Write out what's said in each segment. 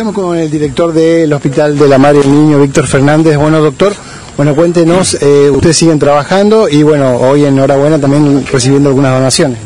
Estamos con el director del Hospital de la Madre y el Niño, Víctor Fernández. Bueno, doctor, bueno, cuéntenos, eh, ustedes siguen trabajando y bueno, hoy enhorabuena también recibiendo algunas donaciones.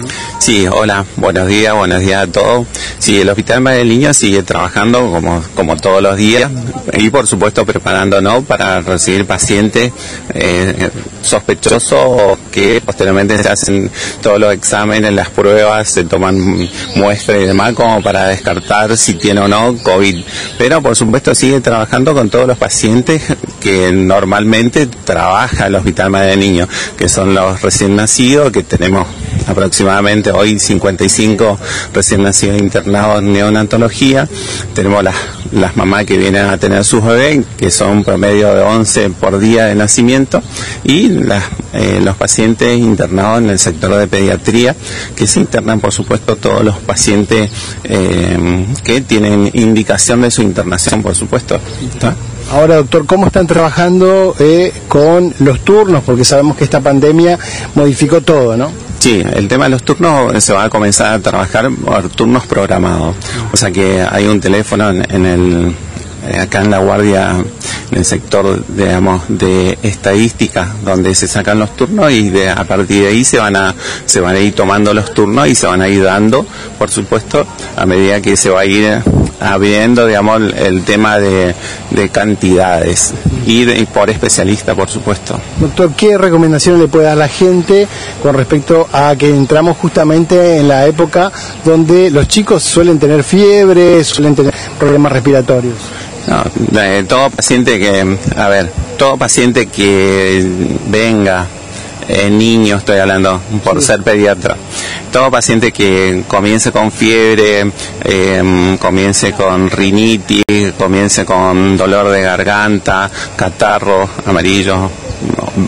Sí, hola, buenos días, buenos días a todos. Sí, el Hospital Madre del Niño sigue trabajando como, como todos los días y por supuesto preparándonos para recibir pacientes eh, sospechosos que posteriormente se hacen todos los exámenes, las pruebas, se toman muestras y demás como para descartar si tiene o no COVID. Pero por supuesto sigue trabajando con todos los pacientes que normalmente trabaja el Hospital Madre del Niño, que son los recién nacidos, que tenemos aproximadamente hoy 55 recién nacidos internados en neonatología. Tenemos las, las mamás que vienen a tener sus bebés, que son promedio de 11 por día de nacimiento, y las, eh, los pacientes internados en el sector de pediatría, que se internan, por supuesto, todos los pacientes eh, que tienen indicación de su internación, por supuesto. Ahora, doctor, ¿cómo están trabajando eh, con los turnos? Porque sabemos que esta pandemia modificó todo, ¿no? Sí, el tema de los turnos se va a comenzar a trabajar por turnos programados. O sea que hay un teléfono en, en el acá en la guardia el sector digamos de estadística donde se sacan los turnos y de, a partir de ahí se van a se van a ir tomando los turnos y se van a ir dando por supuesto a medida que se va a ir abriendo digamos el, tema de, de cantidades. Y, de, por especialista por supuesto. Doctor qué recomendación le puede dar la gente con respecto a que entramos justamente en la época donde los chicos suelen tener fiebre suelen tener problemas respiratorios no, eh, todo paciente que, a ver, todo paciente que venga, eh, niño estoy hablando, por sí. ser pediatra, todo paciente que comience con fiebre, eh, comience con rinitis, comience con dolor de garganta, catarro, amarillo,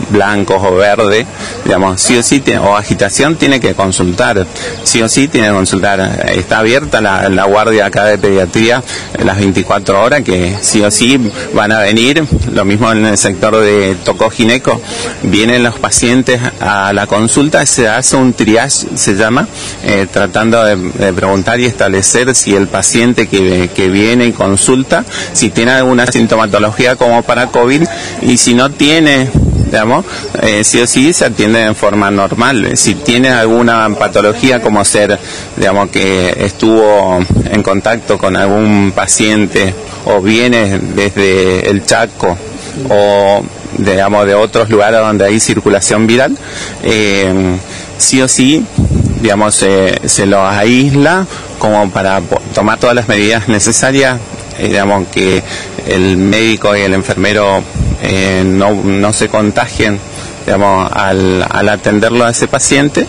blancos o verde, digamos, sí o sí, o agitación, tiene que consultar, sí o sí tiene que consultar. Está abierta la, guardia acá de pediatría las 24 horas, que sí o sí van a venir, lo mismo en el sector de tocogineco, vienen los pacientes a la consulta, se hace un triage, se llama, eh, tratando de, de, preguntar y establecer si el paciente que, que viene y consulta, si tiene alguna sintomatología como para COVID, y si no tiene digamos, eh, sí o sí se atiende en forma normal. Si tiene alguna patología como ser, digamos, que estuvo en contacto con algún paciente o viene desde el Chaco o digamos de otros lugares donde hay circulación viral, eh, sí o sí, digamos, eh, se lo aísla como para tomar todas las medidas necesarias, eh, digamos que el médico y el enfermero eh, no, no, se contagien digamos, al, al, atenderlo a ese paciente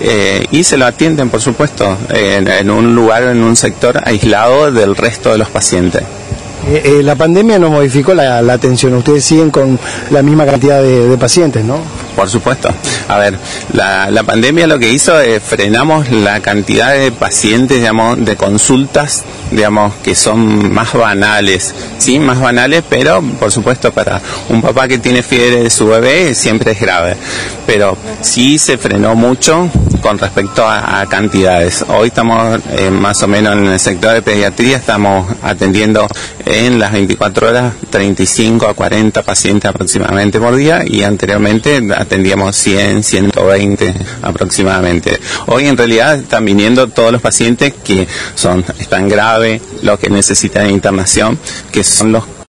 eh, y se lo atienden, por supuesto, en, en, un lugar, en un sector aislado del resto de los pacientes. Eh, eh, la pandemia no modificó la, la, atención, ustedes siguen con la misma cantidad de, de pacientes, ¿no? Por supuesto. A ver, la, la pandemia lo que hizo es frenamos la cantidad de pacientes, digamos, de consultas, digamos, que son más banales, sí, más banales, pero por supuesto para un papá que tiene fiebre de su bebé siempre es grave. Pero sí se frenó mucho con respecto a, cantidades. Hoy estamos eh, más o menos en el sector de pediatría, estamos atendiendo en las 24 horas 35 a 40 pacientes aproximadamente por día y anteriormente atendíamos 100, 120 aproximadamente. Hoy en realidad están viniendo todos los pacientes que son están graves, los que necesitan internación, que son los